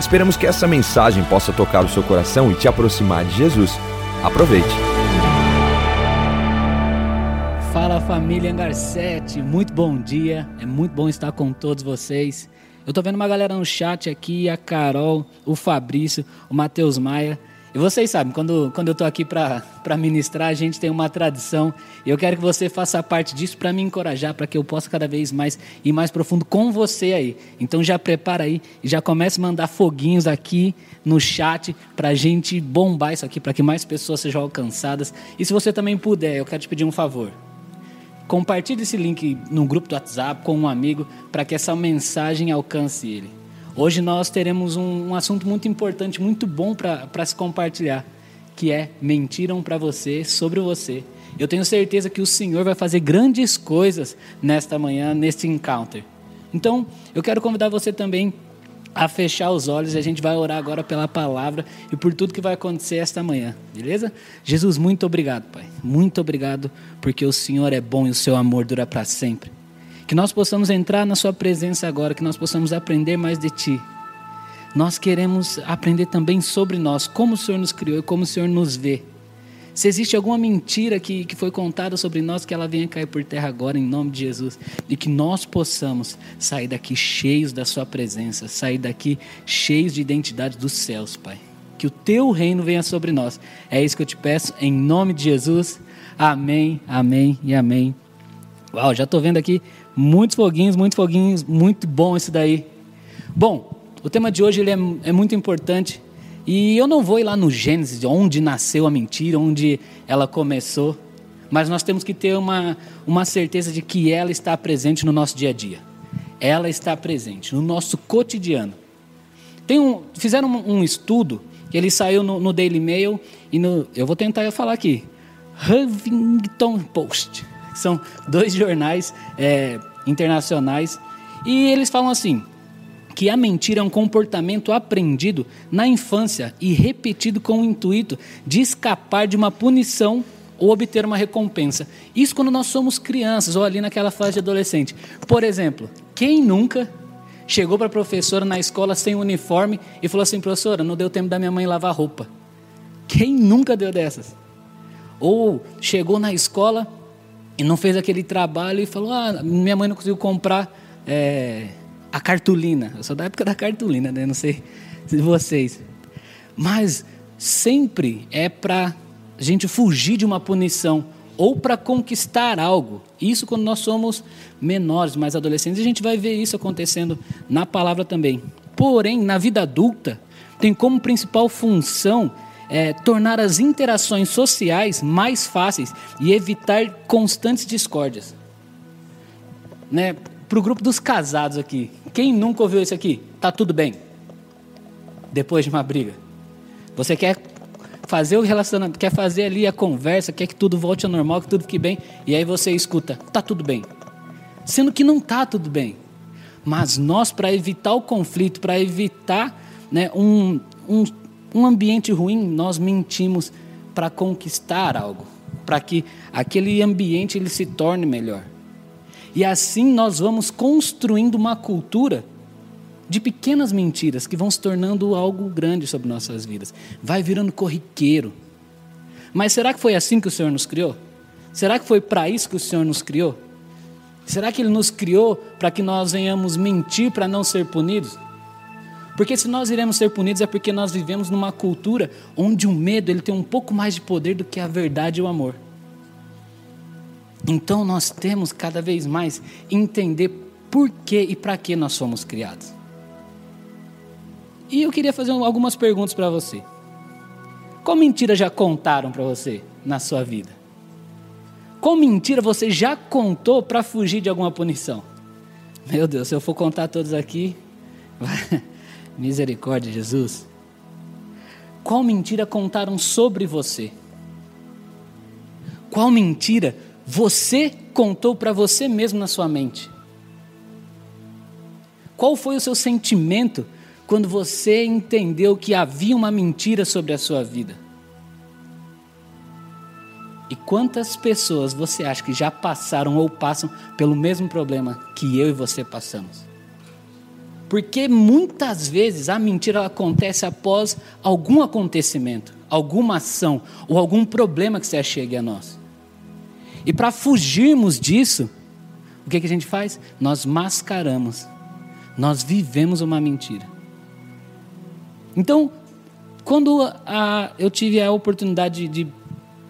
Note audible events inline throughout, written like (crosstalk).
Esperamos que essa mensagem possa tocar o seu coração e te aproximar de Jesus. Aproveite. Fala família 7, muito bom dia, é muito bom estar com todos vocês. Eu tô vendo uma galera no chat aqui, a Carol, o Fabrício, o Matheus Maia. E vocês sabem, quando, quando eu estou aqui para ministrar, a gente tem uma tradição. E eu quero que você faça parte disso para me encorajar, para que eu possa cada vez mais ir mais profundo com você aí. Então já prepara aí já comece a mandar foguinhos aqui no chat para a gente bombar isso aqui, para que mais pessoas sejam alcançadas. E se você também puder, eu quero te pedir um favor. Compartilhe esse link no grupo do WhatsApp com um amigo para que essa mensagem alcance ele. Hoje nós teremos um, um assunto muito importante, muito bom para se compartilhar, que é mentiram para você sobre você. Eu tenho certeza que o Senhor vai fazer grandes coisas nesta manhã, neste encounter. Então, eu quero convidar você também a fechar os olhos e a gente vai orar agora pela palavra e por tudo que vai acontecer esta manhã, beleza? Jesus, muito obrigado, Pai. Muito obrigado porque o Senhor é bom e o seu amor dura para sempre. Que nós possamos entrar na Sua presença agora, que nós possamos aprender mais de Ti. Nós queremos aprender também sobre nós, como o Senhor nos criou e como o Senhor nos vê. Se existe alguma mentira que, que foi contada sobre nós, que ela venha cair por terra agora, em nome de Jesus. E que nós possamos sair daqui cheios da Sua presença, sair daqui cheios de identidade dos céus, Pai. Que o Teu reino venha sobre nós. É isso que eu te peço, em nome de Jesus. Amém, amém e amém. Uau, já estou vendo aqui Muitos foguinhos, muitos foguinhos, muito bom isso daí. Bom, o tema de hoje ele é, é muito importante e eu não vou ir lá no Gênesis, onde nasceu a mentira, onde ela começou, mas nós temos que ter uma, uma certeza de que ela está presente no nosso dia a dia. Ela está presente no nosso cotidiano. Tem um, fizeram um, um estudo ele saiu no, no Daily Mail e no, eu vou tentar falar aqui, Huffington Post. São dois jornais é, internacionais. E eles falam assim: que a mentira é um comportamento aprendido na infância e repetido com o intuito de escapar de uma punição ou obter uma recompensa. Isso quando nós somos crianças ou ali naquela fase de adolescente. Por exemplo, quem nunca chegou para a professora na escola sem uniforme e falou assim: professora, não deu tempo da minha mãe lavar roupa? Quem nunca deu dessas? Ou chegou na escola e não fez aquele trabalho e falou: Ah, minha mãe não conseguiu comprar é, a cartolina. Eu sou da época da cartolina, né? Não sei se vocês. Mas sempre é para a gente fugir de uma punição ou para conquistar algo. Isso quando nós somos menores, mais adolescentes. A gente vai ver isso acontecendo na palavra também. Porém, na vida adulta, tem como principal função é, tornar as interações sociais mais fáceis e evitar constantes discórdias. Né? Para o grupo dos casados aqui, quem nunca ouviu isso aqui? Tá tudo bem. Depois de uma briga, você quer fazer o relacionamento, quer fazer ali a conversa, quer que tudo volte ao normal, que tudo fique bem, e aí você escuta, tá tudo bem. Sendo que não tá tudo bem. Mas nós, para evitar o conflito, para evitar né, um, um um ambiente ruim, nós mentimos para conquistar algo, para que aquele ambiente ele se torne melhor. E assim nós vamos construindo uma cultura de pequenas mentiras que vão se tornando algo grande sobre nossas vidas. Vai virando corriqueiro. Mas será que foi assim que o Senhor nos criou? Será que foi para isso que o Senhor nos criou? Será que Ele nos criou para que nós venhamos mentir para não ser punidos? Porque se nós iremos ser punidos é porque nós vivemos numa cultura onde o medo ele tem um pouco mais de poder do que a verdade e o amor. Então nós temos cada vez mais entender por que e para que nós somos criados. E eu queria fazer algumas perguntas para você. Qual mentira já contaram para você na sua vida? Qual mentira você já contou para fugir de alguma punição? Meu Deus, se eu for contar todos aqui. (laughs) Misericórdia, Jesus. qual mentira contaram sobre você? Qual mentira você contou para você mesmo na sua mente? Qual foi o seu sentimento quando você entendeu que havia uma mentira sobre a sua vida? E quantas pessoas você acha que já passaram ou passam pelo mesmo problema que eu e você passamos? Porque muitas vezes a mentira acontece após algum acontecimento, alguma ação ou algum problema que se achegue a nós. E para fugirmos disso, o que, que a gente faz? Nós mascaramos, nós vivemos uma mentira. Então, quando a, eu tive a oportunidade de, de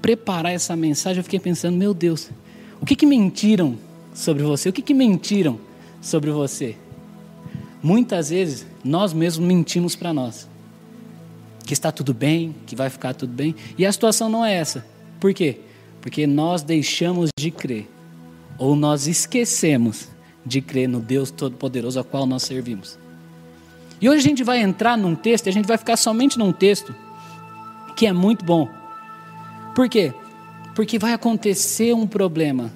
preparar essa mensagem, eu fiquei pensando: meu Deus, o que, que mentiram sobre você? O que, que mentiram sobre você? Muitas vezes nós mesmos mentimos para nós. Que está tudo bem, que vai ficar tudo bem. E a situação não é essa. Por quê? Porque nós deixamos de crer. Ou nós esquecemos de crer no Deus Todo-Poderoso ao qual nós servimos. E hoje a gente vai entrar num texto, e a gente vai ficar somente num texto que é muito bom. Por quê? Porque vai acontecer um problema.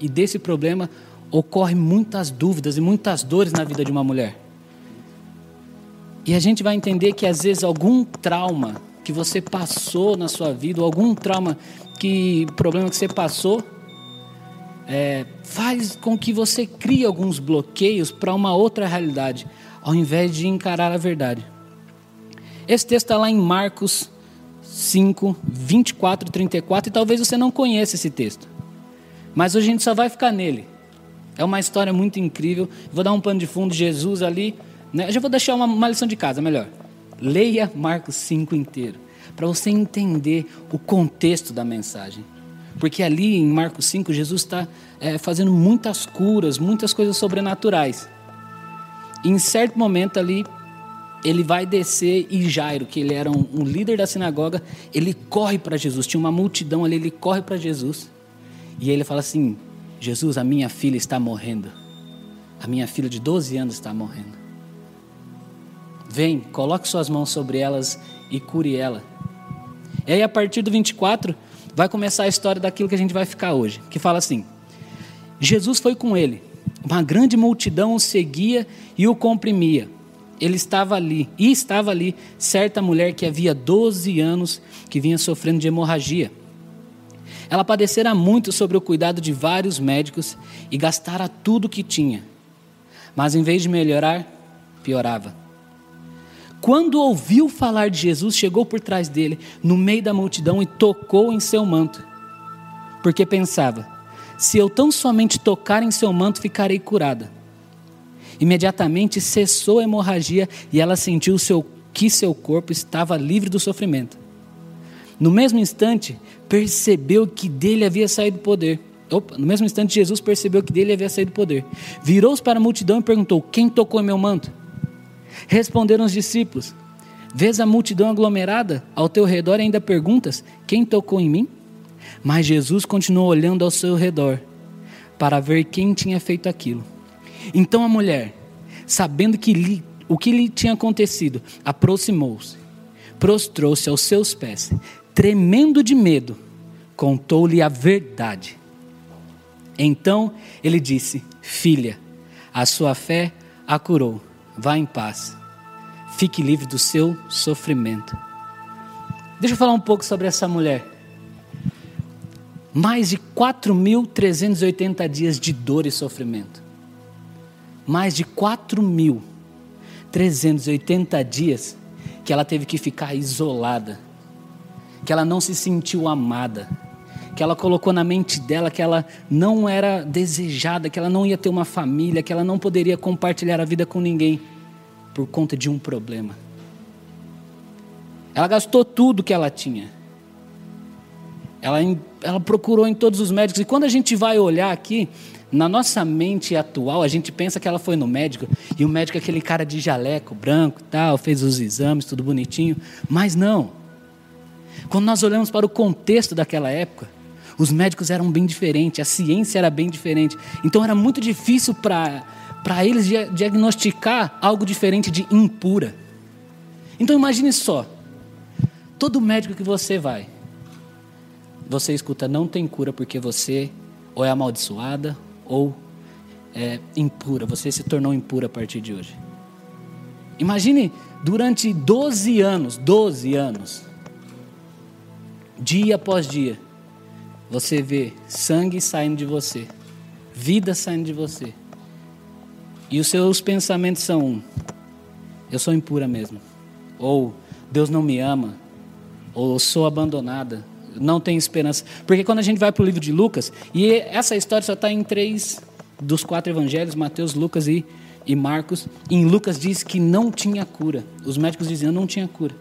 E desse problema ocorrem muitas dúvidas e muitas dores na vida de uma mulher. E a gente vai entender que às vezes algum trauma que você passou na sua vida, ou algum trauma que problema que você passou, é, faz com que você crie alguns bloqueios para uma outra realidade, ao invés de encarar a verdade. Esse texto está lá em Marcos 5, 24 e 34, e talvez você não conheça esse texto. Mas hoje a gente só vai ficar nele. É uma história muito incrível. Vou dar um pano de fundo, Jesus ali. Né? Eu já vou deixar uma, uma lição de casa, melhor. Leia Marcos 5 inteiro, para você entender o contexto da mensagem. Porque ali em Marcos 5, Jesus está é, fazendo muitas curas, muitas coisas sobrenaturais. E em certo momento ali, ele vai descer e Jairo, que ele era um, um líder da sinagoga, ele corre para Jesus. Tinha uma multidão ali, ele corre para Jesus. E ele fala assim: Jesus, a minha filha está morrendo. A minha filha de 12 anos está morrendo. Vem, coloque suas mãos sobre elas e cure ela. E aí, a partir do 24, vai começar a história daquilo que a gente vai ficar hoje, que fala assim: Jesus foi com ele, uma grande multidão o seguia e o comprimia. Ele estava ali, e estava ali, certa mulher que havia 12 anos que vinha sofrendo de hemorragia. Ela padecera muito sobre o cuidado de vários médicos e gastara tudo o que tinha. Mas em vez de melhorar, piorava. Quando ouviu falar de Jesus, chegou por trás dele, no meio da multidão, e tocou em seu manto. Porque pensava: se eu tão somente tocar em seu manto, ficarei curada. Imediatamente cessou a hemorragia e ela sentiu seu, que seu corpo estava livre do sofrimento. No mesmo instante, percebeu que dele havia saído poder. Opa, no mesmo instante, Jesus percebeu que dele havia saído poder. Virou-se para a multidão e perguntou: Quem tocou em meu manto? Responderam os discípulos: Vês a multidão aglomerada ao teu redor e ainda perguntas: Quem tocou em mim? Mas Jesus continuou olhando ao seu redor para ver quem tinha feito aquilo. Então a mulher, sabendo que lhe, o que lhe tinha acontecido, aproximou-se, prostrou-se aos seus pés, tremendo de medo, contou-lhe a verdade. Então ele disse: Filha, a sua fé a curou. Vá em paz. Fique livre do seu sofrimento. Deixa eu falar um pouco sobre essa mulher. Mais de 4.380 dias de dor e sofrimento. Mais de 4.380 dias que ela teve que ficar isolada que ela não se sentiu amada, que ela colocou na mente dela que ela não era desejada, que ela não ia ter uma família, que ela não poderia compartilhar a vida com ninguém por conta de um problema. Ela gastou tudo que ela tinha. Ela, ela procurou em todos os médicos. E quando a gente vai olhar aqui, na nossa mente atual, a gente pensa que ela foi no médico, e o médico é aquele cara de jaleco branco tal, fez os exames, tudo bonitinho. Mas não. Quando nós olhamos para o contexto daquela época, os médicos eram bem diferentes, a ciência era bem diferente. Então era muito difícil para eles diagnosticar algo diferente de impura. Então imagine só, todo médico que você vai, você escuta não tem cura porque você ou é amaldiçoada ou é impura, você se tornou impura a partir de hoje. Imagine durante 12 anos, 12 anos, dia após dia, você vê sangue saindo de você, vida saindo de você. E os seus pensamentos são: eu sou impura mesmo. Ou Deus não me ama. Ou sou abandonada. Não tenho esperança. Porque quando a gente vai para o livro de Lucas, e essa história só está em três dos quatro evangelhos: Mateus, Lucas e, e Marcos. Em Lucas diz que não tinha cura. Os médicos diziam não tinha cura.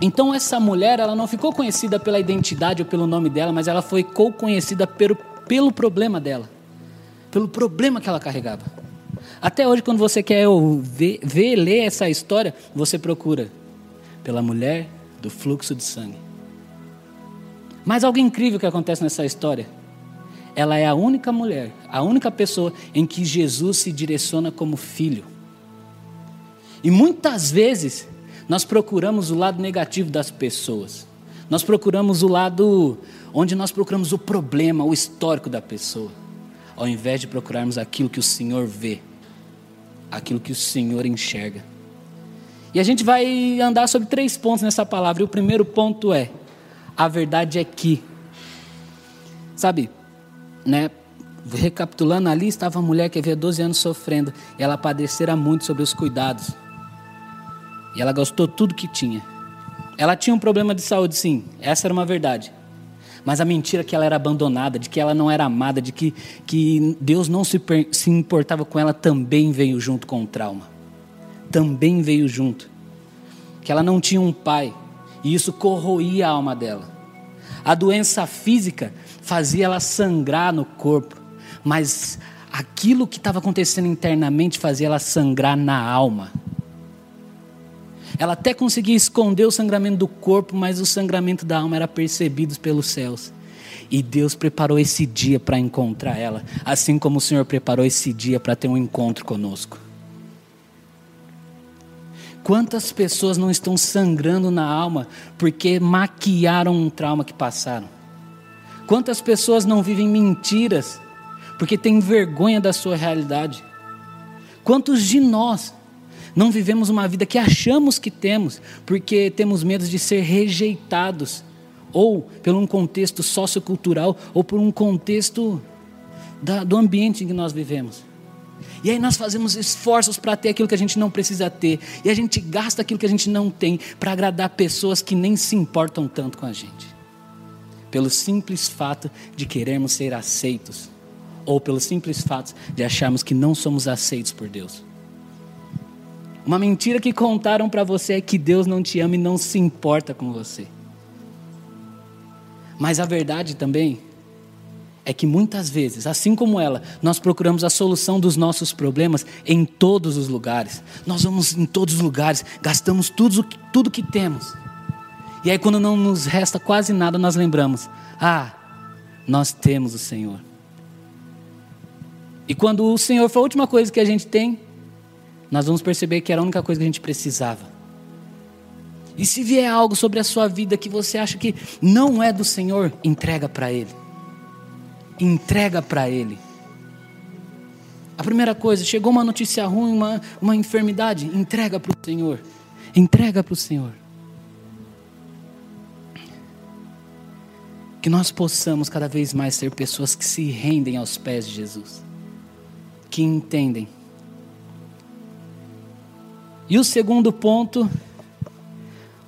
Então essa mulher, ela não ficou conhecida pela identidade ou pelo nome dela, mas ela foi conhecida pelo, pelo problema dela pelo problema que ela carregava. Até hoje, quando você quer ver, ver ler essa história, você procura pela mulher do fluxo de sangue. Mas algo incrível que acontece nessa história. Ela é a única mulher, a única pessoa em que Jesus se direciona como filho. E muitas vezes nós procuramos o lado negativo das pessoas. Nós procuramos o lado onde nós procuramos o problema, o histórico da pessoa ao invés de procurarmos aquilo que o Senhor vê, aquilo que o Senhor enxerga. E a gente vai andar sobre três pontos nessa palavra. E o primeiro ponto é: a verdade é que, sabe, né? Recapitulando ali, estava a mulher que havia 12 anos sofrendo. Ela padecera muito sobre os cuidados. E ela gastou tudo que tinha. Ela tinha um problema de saúde, sim, essa era uma verdade. Mas a mentira que ela era abandonada, de que ela não era amada, de que, que Deus não se, se importava com ela, também veio junto com o trauma. Também veio junto. Que ela não tinha um pai, e isso corroía a alma dela. A doença física fazia ela sangrar no corpo, mas aquilo que estava acontecendo internamente fazia ela sangrar na alma. Ela até conseguia esconder o sangramento do corpo, mas o sangramento da alma era percebido pelos céus. E Deus preparou esse dia para encontrar ela, assim como o Senhor preparou esse dia para ter um encontro conosco. Quantas pessoas não estão sangrando na alma porque maquiaram um trauma que passaram? Quantas pessoas não vivem mentiras porque têm vergonha da sua realidade? Quantos de nós não vivemos uma vida que achamos que temos, porque temos medo de ser rejeitados, ou por um contexto sociocultural, ou por um contexto da, do ambiente em que nós vivemos. E aí nós fazemos esforços para ter aquilo que a gente não precisa ter, e a gente gasta aquilo que a gente não tem para agradar pessoas que nem se importam tanto com a gente. Pelo simples fato de querermos ser aceitos, ou pelo simples fato de acharmos que não somos aceitos por Deus. Uma mentira que contaram para você é que Deus não te ama e não se importa com você. Mas a verdade também é que muitas vezes, assim como ela, nós procuramos a solução dos nossos problemas em todos os lugares. Nós vamos em todos os lugares, gastamos tudo, tudo que temos. E aí, quando não nos resta quase nada, nós lembramos: ah, nós temos o Senhor. E quando o Senhor for a última coisa que a gente tem, nós vamos perceber que era a única coisa que a gente precisava. E se vier algo sobre a sua vida que você acha que não é do Senhor, entrega para Ele. Entrega para Ele. A primeira coisa, chegou uma notícia ruim, uma, uma enfermidade, entrega para o Senhor. Entrega para o Senhor. Que nós possamos cada vez mais ser pessoas que se rendem aos pés de Jesus, que entendem e o segundo ponto,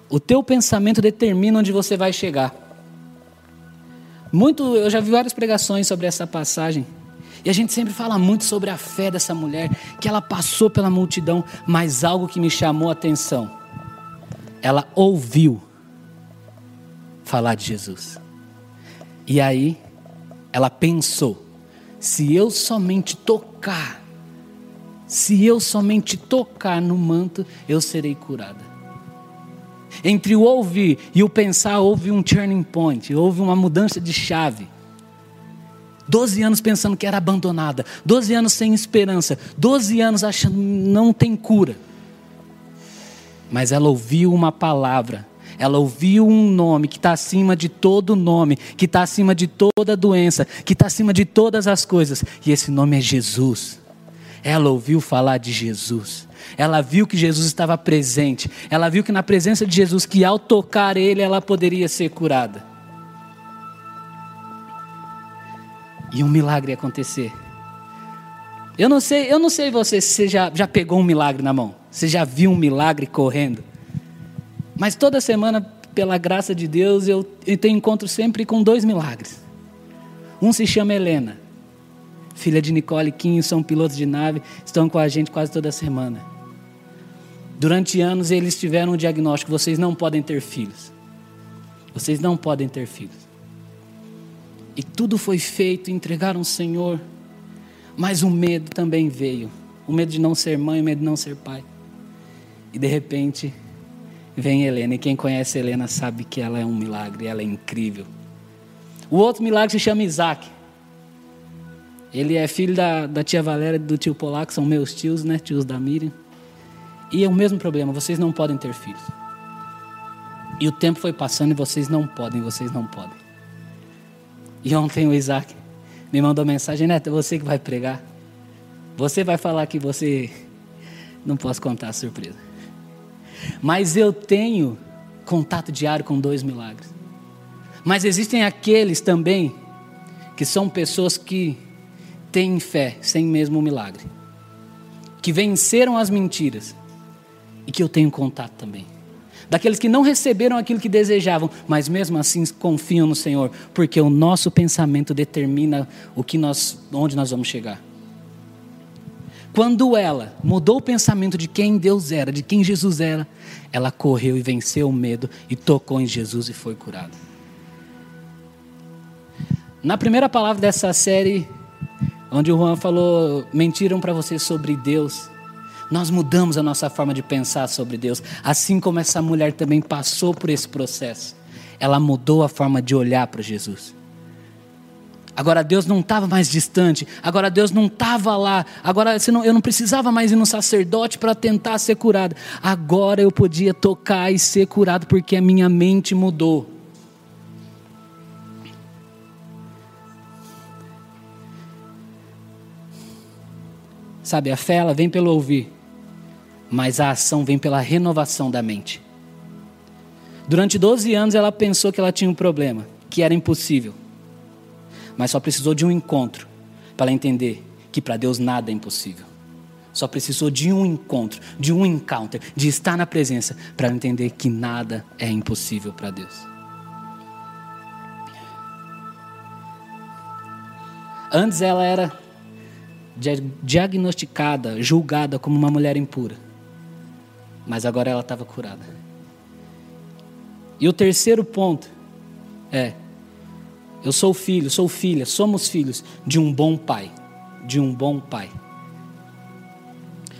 o teu pensamento determina onde você vai chegar. Muito, eu já vi várias pregações sobre essa passagem. E a gente sempre fala muito sobre a fé dessa mulher, que ela passou pela multidão, mas algo que me chamou a atenção. Ela ouviu falar de Jesus. E aí, ela pensou: se eu somente tocar se eu somente tocar no manto, eu serei curada. Entre o ouvir e o pensar, houve um turning point, houve uma mudança de chave. Doze anos pensando que era abandonada, doze anos sem esperança, doze anos achando não tem cura. mas ela ouviu uma palavra. Ela ouviu um nome que está acima de todo nome, que está acima de toda doença, que está acima de todas as coisas. E esse nome é Jesus. Ela ouviu falar de Jesus. Ela viu que Jesus estava presente. Ela viu que na presença de Jesus, que ao tocar ele, ela poderia ser curada. E um milagre acontecer. Eu não sei, eu não sei você se você já, já pegou um milagre na mão. Você já viu um milagre correndo. Mas toda semana, pela graça de Deus, eu, eu tenho encontro sempre com dois milagres. Um se chama Helena, filha de Nicole e Quinho, são pilotos de nave, estão com a gente quase toda semana. Durante anos eles tiveram o diagnóstico: vocês não podem ter filhos. Vocês não podem ter filhos. E tudo foi feito, entregaram o Senhor, mas o medo também veio o medo de não ser mãe, o medo de não ser pai. E de repente vem Helena, e quem conhece Helena sabe que ela é um milagre, ela é incrível. O outro milagre se chama Isaac. Ele é filho da, da tia Valéria e do tio Polaco, são meus tios, né? Tios da Miriam. E é o mesmo problema, vocês não podem ter filhos. E o tempo foi passando e vocês não podem, vocês não podem. E ontem o Isaac me mandou mensagem, Neto, é você que vai pregar. Você vai falar que você. Não posso contar a surpresa. Mas eu tenho contato diário com dois milagres. Mas existem aqueles também que são pessoas que têm fé sem mesmo o milagre, que venceram as mentiras e que eu tenho contato também. Daqueles que não receberam aquilo que desejavam, mas mesmo assim confiam no Senhor, porque o nosso pensamento determina o que nós, onde nós vamos chegar. Quando ela mudou o pensamento de quem Deus era, de quem Jesus era, ela correu e venceu o medo e tocou em Jesus e foi curada. Na primeira palavra dessa série, onde o Juan falou: mentiram para você sobre Deus. Nós mudamos a nossa forma de pensar sobre Deus, assim como essa mulher também passou por esse processo. Ela mudou a forma de olhar para Jesus. Agora Deus não estava mais distante, agora Deus não estava lá, agora eu não precisava mais ir no sacerdote para tentar ser curado. Agora eu podia tocar e ser curado porque a minha mente mudou. Sabe, a fé ela vem pelo ouvir, mas a ação vem pela renovação da mente. Durante 12 anos ela pensou que ela tinha um problema, que era impossível mas só precisou de um encontro para entender que para Deus nada é impossível. Só precisou de um encontro, de um encounter, de estar na presença para entender que nada é impossível para Deus. Antes ela era diagnosticada, julgada como uma mulher impura. Mas agora ela estava curada. E o terceiro ponto é eu sou filho, sou filha, somos filhos de um bom pai. De um bom pai.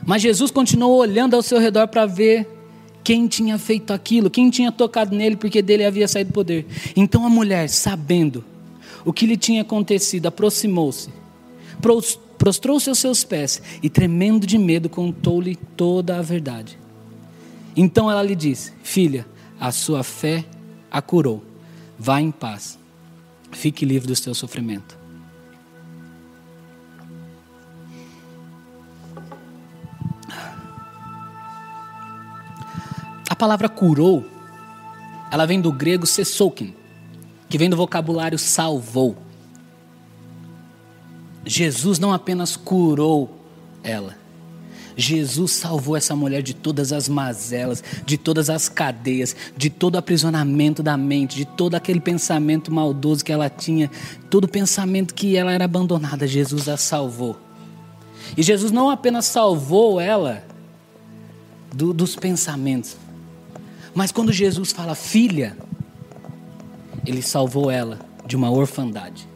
Mas Jesus continuou olhando ao seu redor para ver quem tinha feito aquilo, quem tinha tocado nele, porque dele havia saído poder. Então a mulher, sabendo o que lhe tinha acontecido, aproximou-se, prostrou-se aos seus pés e, tremendo de medo, contou-lhe toda a verdade. Então ela lhe disse: Filha, a sua fé a curou. Vá em paz Fique livre do seu sofrimento. A palavra curou, ela vem do grego sesoukin, que vem do vocabulário salvou. Jesus não apenas curou ela, Jesus salvou essa mulher de todas as mazelas, de todas as cadeias, de todo aprisionamento da mente, de todo aquele pensamento maldoso que ela tinha, todo pensamento que ela era abandonada. Jesus a salvou. E Jesus não apenas salvou ela do, dos pensamentos, mas quando Jesus fala filha, ele salvou ela de uma orfandade.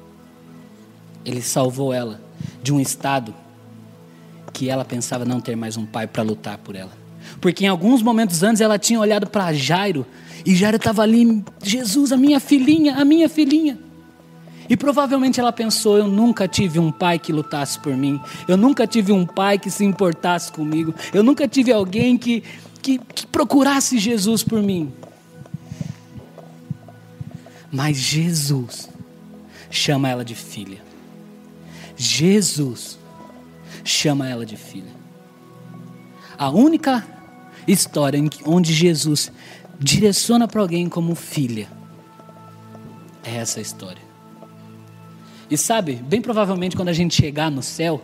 Ele salvou ela de um estado que ela pensava não ter mais um pai para lutar por ela. Porque em alguns momentos antes ela tinha olhado para Jairo e Jairo estava ali, Jesus, a minha filhinha, a minha filhinha. E provavelmente ela pensou: eu nunca tive um pai que lutasse por mim, eu nunca tive um pai que se importasse comigo, eu nunca tive alguém que, que, que procurasse Jesus por mim. Mas Jesus chama ela de filha. Jesus chama ela de filha. A única história onde Jesus direciona para alguém como filha é essa história. E sabe, bem provavelmente quando a gente chegar no céu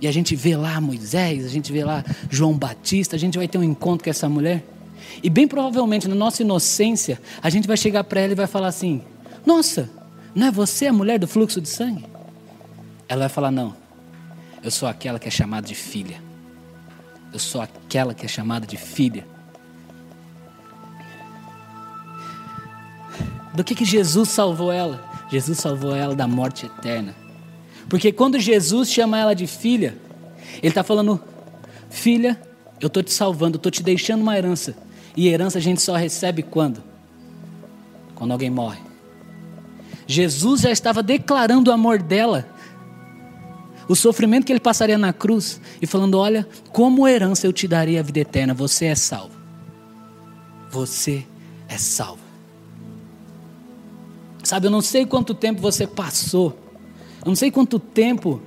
e a gente vê lá Moisés, a gente vê lá João Batista, a gente vai ter um encontro com essa mulher. E bem provavelmente na nossa inocência, a gente vai chegar para ela e vai falar assim: Nossa, não é você a mulher do fluxo de sangue? Ela vai falar: Não, eu sou aquela que é chamada de filha. Eu sou aquela que é chamada de filha. Do que, que Jesus salvou ela? Jesus salvou ela da morte eterna. Porque quando Jesus chama ela de filha, Ele está falando: Filha, eu estou te salvando, estou te deixando uma herança. E herança a gente só recebe quando? Quando alguém morre. Jesus já estava declarando o amor dela, o sofrimento que ele passaria na cruz, e falando: Olha, como herança eu te daria a vida eterna, você é salvo. Você é salvo. Sabe, eu não sei quanto tempo você passou, eu não sei quanto tempo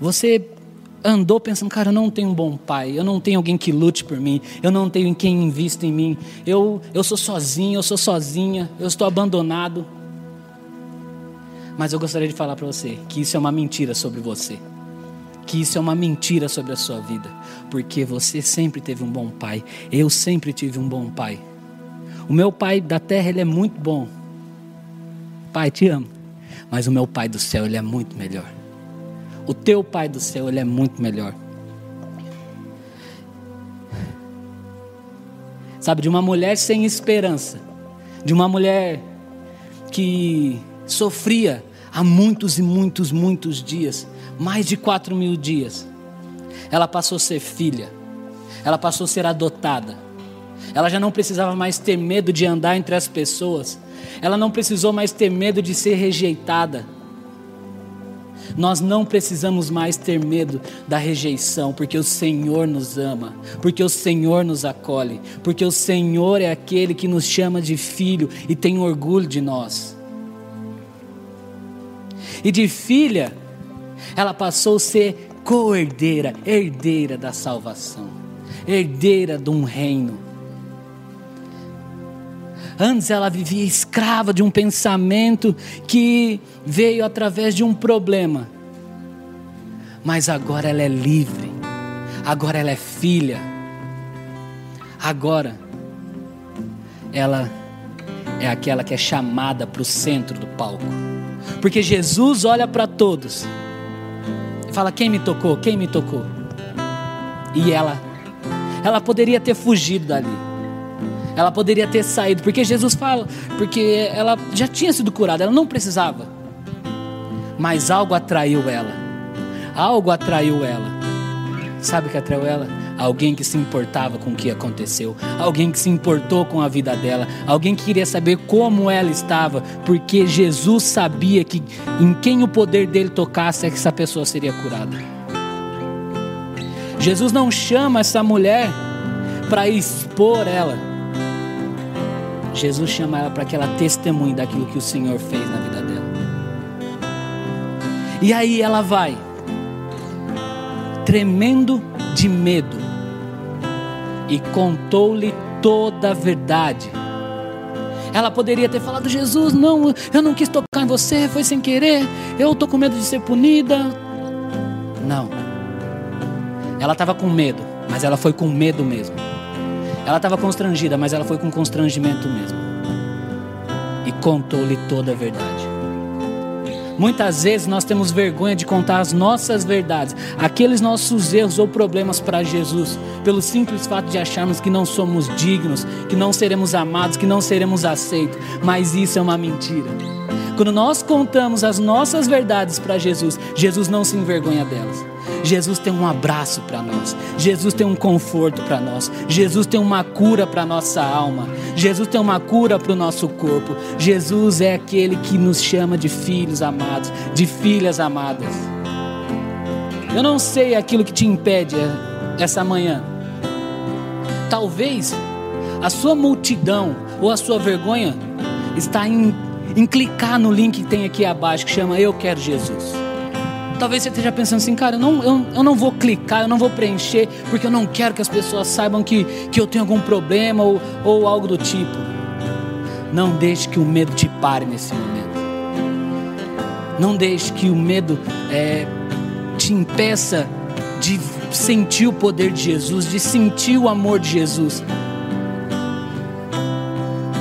você andou pensando, cara, eu não tenho um bom pai, eu não tenho alguém que lute por mim, eu não tenho quem invista em mim, eu, eu sou sozinho, eu sou sozinha, eu estou abandonado. Mas eu gostaria de falar para você que isso é uma mentira sobre você, que isso é uma mentira sobre a sua vida, porque você sempre teve um bom pai, eu sempre tive um bom pai. O meu pai da terra, ele é muito bom, Pai, te amo. Mas o meu Pai do céu, ele é muito melhor. O teu Pai do céu, ele é muito melhor. Sabe, de uma mulher sem esperança, de uma mulher que sofria há muitos e muitos, muitos dias, mais de quatro mil dias. Ela passou a ser filha, ela passou a ser adotada, ela já não precisava mais ter medo de andar entre as pessoas, ela não precisou mais ter medo de ser rejeitada. Nós não precisamos mais ter medo da rejeição, porque o Senhor nos ama, porque o Senhor nos acolhe, porque o Senhor é aquele que nos chama de filho e tem orgulho de nós. E de filha, ela passou a ser co-herdeira, herdeira da salvação, herdeira de um reino. Antes ela vivia escrava de um pensamento que veio através de um problema. Mas agora ela é livre. Agora ela é filha. Agora ela é aquela que é chamada para o centro do palco. Porque Jesus olha para todos e fala: Quem me tocou? Quem me tocou? E ela, ela poderia ter fugido dali. Ela poderia ter saído, porque Jesus fala, porque ela já tinha sido curada, ela não precisava. Mas algo atraiu ela. Algo atraiu ela. Sabe o que atraiu ela? Alguém que se importava com o que aconteceu, alguém que se importou com a vida dela, alguém que queria saber como ela estava, porque Jesus sabia que em quem o poder dele tocasse, é que essa pessoa seria curada. Jesus não chama essa mulher para expor ela, Jesus chama ela para que ela testemunhe daquilo que o Senhor fez na vida dela. E aí ela vai, tremendo de medo, e contou-lhe toda a verdade. Ela poderia ter falado: Jesus, não, eu não quis tocar em você, foi sem querer, eu estou com medo de ser punida. Não. Ela estava com medo, mas ela foi com medo mesmo. Ela estava constrangida, mas ela foi com constrangimento mesmo. E contou-lhe toda a verdade. Muitas vezes nós temos vergonha de contar as nossas verdades, aqueles nossos erros ou problemas para Jesus, pelo simples fato de acharmos que não somos dignos, que não seremos amados, que não seremos aceitos. Mas isso é uma mentira. Quando nós contamos as nossas verdades para Jesus, Jesus não se envergonha delas. Jesus tem um abraço para nós. Jesus tem um conforto para nós. Jesus tem uma cura para nossa alma. Jesus tem uma cura para o nosso corpo. Jesus é aquele que nos chama de filhos amados, de filhas amadas. Eu não sei aquilo que te impede essa manhã. Talvez a sua multidão ou a sua vergonha está em, em clicar no link que tem aqui abaixo que chama Eu Quero Jesus. Talvez você esteja pensando assim, cara, eu não, eu, eu não vou clicar, eu não vou preencher, porque eu não quero que as pessoas saibam que, que eu tenho algum problema ou, ou algo do tipo. Não deixe que o medo te pare nesse momento. Não deixe que o medo é, te impeça de sentir o poder de Jesus, de sentir o amor de Jesus.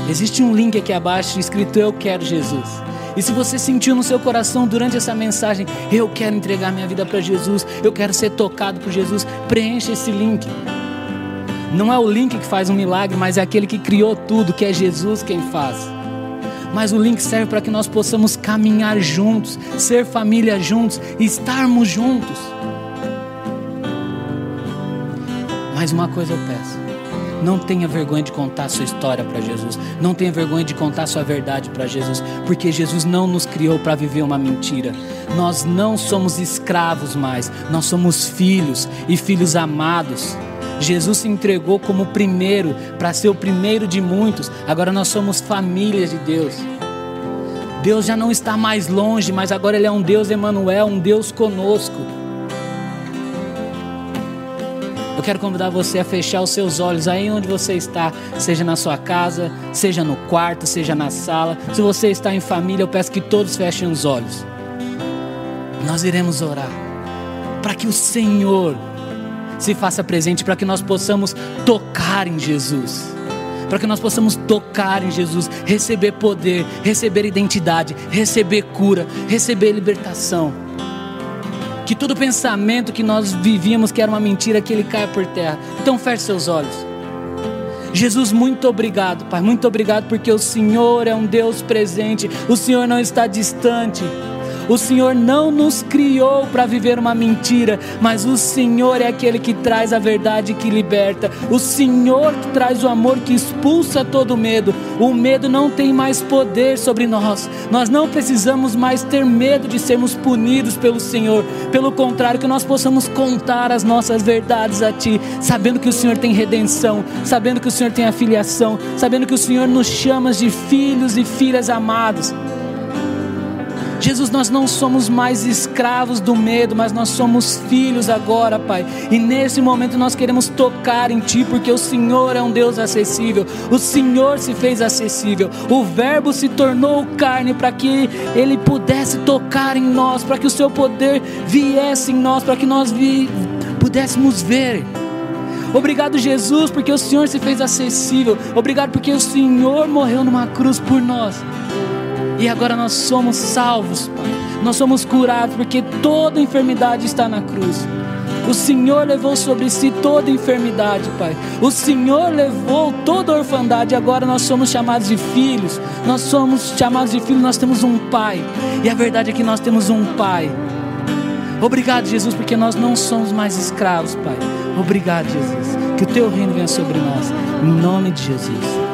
Existe um link aqui abaixo escrito Eu Quero Jesus. E se você sentiu no seu coração durante essa mensagem, eu quero entregar minha vida para Jesus, eu quero ser tocado por Jesus, preencha esse link. Não é o link que faz um milagre, mas é aquele que criou tudo, que é Jesus quem faz. Mas o link serve para que nós possamos caminhar juntos, ser família juntos, estarmos juntos. Mais uma coisa eu peço. Não tenha vergonha de contar sua história para Jesus. Não tenha vergonha de contar sua verdade para Jesus, porque Jesus não nos criou para viver uma mentira. Nós não somos escravos mais, nós somos filhos e filhos amados. Jesus se entregou como o primeiro para ser o primeiro de muitos. Agora nós somos família de Deus. Deus já não está mais longe, mas agora ele é um Deus Emanuel, um Deus conosco quero convidar você a fechar os seus olhos aí onde você está, seja na sua casa, seja no quarto, seja na sala. Se você está em família, eu peço que todos fechem os olhos. Nós iremos orar para que o Senhor se faça presente, para que nós possamos tocar em Jesus. Para que nós possamos tocar em Jesus, receber poder, receber identidade, receber cura, receber libertação que todo pensamento que nós vivíamos que era uma mentira, que ele caia por terra. Então feche seus olhos. Jesus, muito obrigado, Pai, muito obrigado porque o Senhor é um Deus presente, o Senhor não está distante. O Senhor não nos criou para viver uma mentira, mas o Senhor é aquele que traz a verdade que liberta. O Senhor que traz o amor que expulsa todo medo. O medo não tem mais poder sobre nós. Nós não precisamos mais ter medo de sermos punidos pelo Senhor. Pelo contrário, que nós possamos contar as nossas verdades a Ti, sabendo que o Senhor tem redenção, sabendo que o Senhor tem afiliação, sabendo que o Senhor nos chama de filhos e filhas amados. Jesus, nós não somos mais escravos do medo, mas nós somos filhos agora, Pai. E nesse momento nós queremos tocar em Ti, porque o Senhor é um Deus acessível. O Senhor se fez acessível. O Verbo se tornou carne para que Ele pudesse tocar em nós, para que o Seu poder viesse em nós, para que nós vi, pudéssemos ver. Obrigado, Jesus, porque o Senhor se fez acessível. Obrigado, porque o Senhor morreu numa cruz por nós. E agora nós somos salvos, Pai. Nós somos curados porque toda enfermidade está na cruz. O Senhor levou sobre si toda enfermidade, Pai. O Senhor levou toda orfandade. Agora nós somos chamados de filhos. Nós somos chamados de filhos. Nós temos um Pai. E a verdade é que nós temos um Pai. Obrigado, Jesus, porque nós não somos mais escravos, Pai. Obrigado, Jesus. Que o Teu reino venha sobre nós. Em nome de Jesus.